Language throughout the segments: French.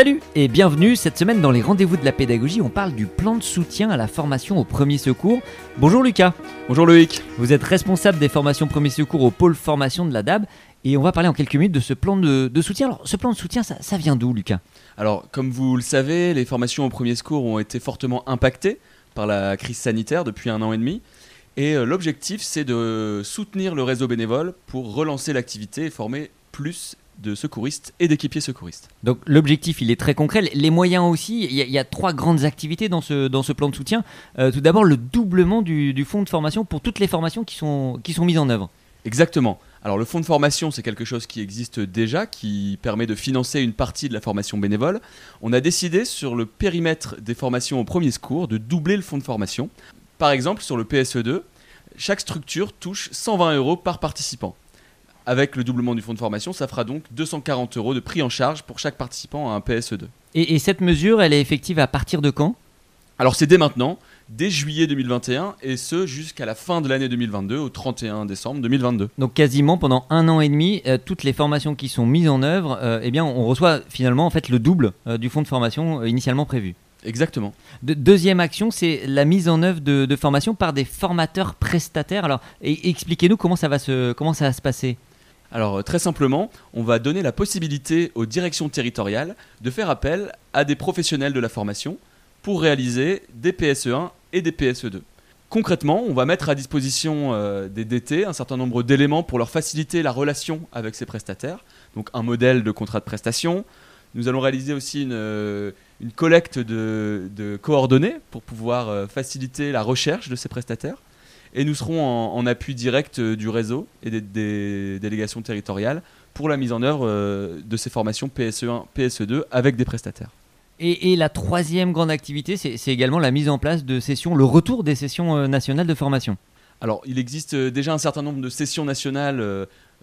Salut et bienvenue cette semaine dans les rendez-vous de la pédagogie. On parle du plan de soutien à la formation au premier secours. Bonjour Lucas. Bonjour Loïc. Vous êtes responsable des formations premier secours au pôle formation de la DAB et on va parler en quelques minutes de ce plan de, soutien. Alors ce plan de soutien, ça, ça vient d'où Lucas? Alors comme vous le savez, les formations au premier secours ont été fortement impactées par la crise sanitaire depuis un an et demi. Et euh, l'objectif, c'est de soutenir le réseau bénévole pour relancer l'activité et former plus de secouristes et d'équipiers secouristes. Donc l'objectif, il est très concret. Les moyens aussi, il y, a, trois grandes activités dans ce, dans ce plan de soutien. Euh, tout d'abord, le doublement du, fonds de formation pour toutes les formations qui sont, qui sont mises en œuvre. Exactement. Alors le fonds de formation, c'est quelque chose qui existe déjà, qui permet de financer une partie de la formation bénévole. On a décidé sur le périmètre des formations au premier secours de doubler le fonds de formation. Par exemple, sur le PSE2, chaque structure touche 120 euros par participant. Avec le doublement du fonds de formation, ça fera donc 240 euros de prix en charge pour chaque participant à un PSE2. Et, cette mesure, elle est effective à partir de quand? Alors c'est dès maintenant, dès juillet 2021, et ce jusqu'à la fin de l'année 2022, au 31 décembre 2022. Donc quasiment pendant un an et demi, euh, toutes les formations qui sont mises en œuvre, euh, eh bien, on reçoit finalement en fait le double euh, du fonds de formation initialement prévu. Exactement. deuxième action, c'est la mise en œuvre de, formation par des formateurs prestataires. Alors, expliquez-nous comment ça va se, comment ça va se passer? Alors euh, très simplement, on va donner la possibilité aux directions territoriales de faire appel à des professionnels de la formation pour réaliser des PSE1 et des PSE2. Concrètement, on va mettre à disposition euh, des DT un certain nombre d'éléments pour leur faciliter la relation avec ces prestataires. Donc un modèle de contrat de prestation. Nous allons réaliser aussi une, euh, collecte de, coordonnées pour pouvoir faciliter la recherche de ces prestataires et nous serons en, appui direct euh, du réseau et des, délégations territoriales pour la mise en œuvre euh, de ces formations PSE1, PSE2 avec des prestataires. Et, la troisième grande activité, c'est également la mise en place de sessions, le retour des sessions euh, nationales de formation. Alors, il existe déjà un certain nombre de sessions nationales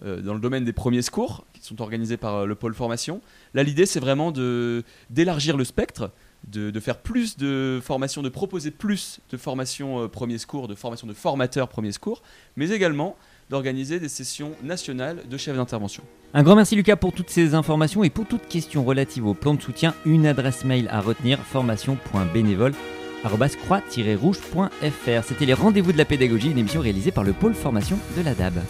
dans le domaine des premiers secours qui sont organisées par le pôle formation. Là, l'idée, c'est vraiment d'élargir le spectre, de, faire plus de formations, de proposer plus de formations euh, premier secours, de formations de formateurs premier secours, mais également d'organiser des sessions nationales de chefs d'intervention. Un grand merci Lucas pour toutes ces informations et pour toute question relative au plan de soutien, une adresse mail à retenir formation.bénévole croix-rouge.fr. C'était les rendez-vous de la pédagogie, une émission réalisée par le pôle formation de la DAB.